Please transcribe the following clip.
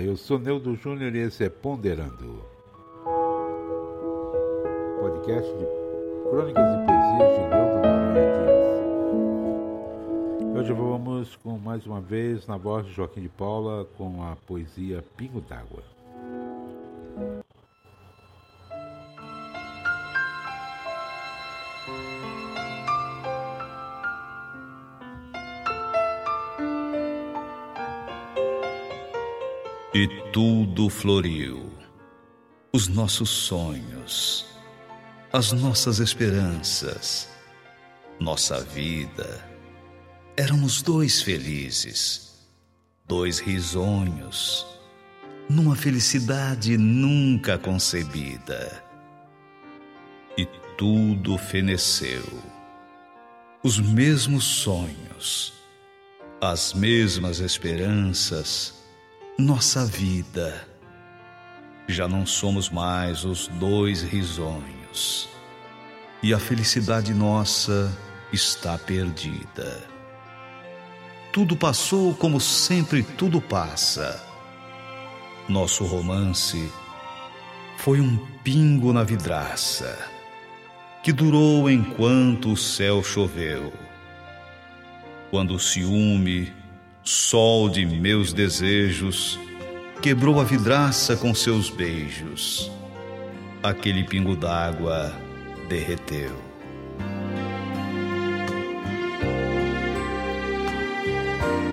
Eu sou Neudo Júnior e esse é Ponderando. Podcast de crônicas e poesias de Neudo Noronha Hoje vamos com mais uma vez na voz de Joaquim de Paula com a poesia Pingo d'Água. E tudo floriu. Os nossos sonhos, as nossas esperanças, nossa vida. Éramos dois felizes, dois risonhos, numa felicidade nunca concebida. E tudo feneceu. Os mesmos sonhos, as mesmas esperanças, nossa vida. Já não somos mais os dois risonhos, e a felicidade nossa está perdida. Tudo passou como sempre tudo passa. Nosso romance foi um pingo na vidraça que durou enquanto o céu choveu. Quando o ciúme sol de meus desejos, quebrou a vidraça com seus beijos. Aquele pingo d'água derreteu.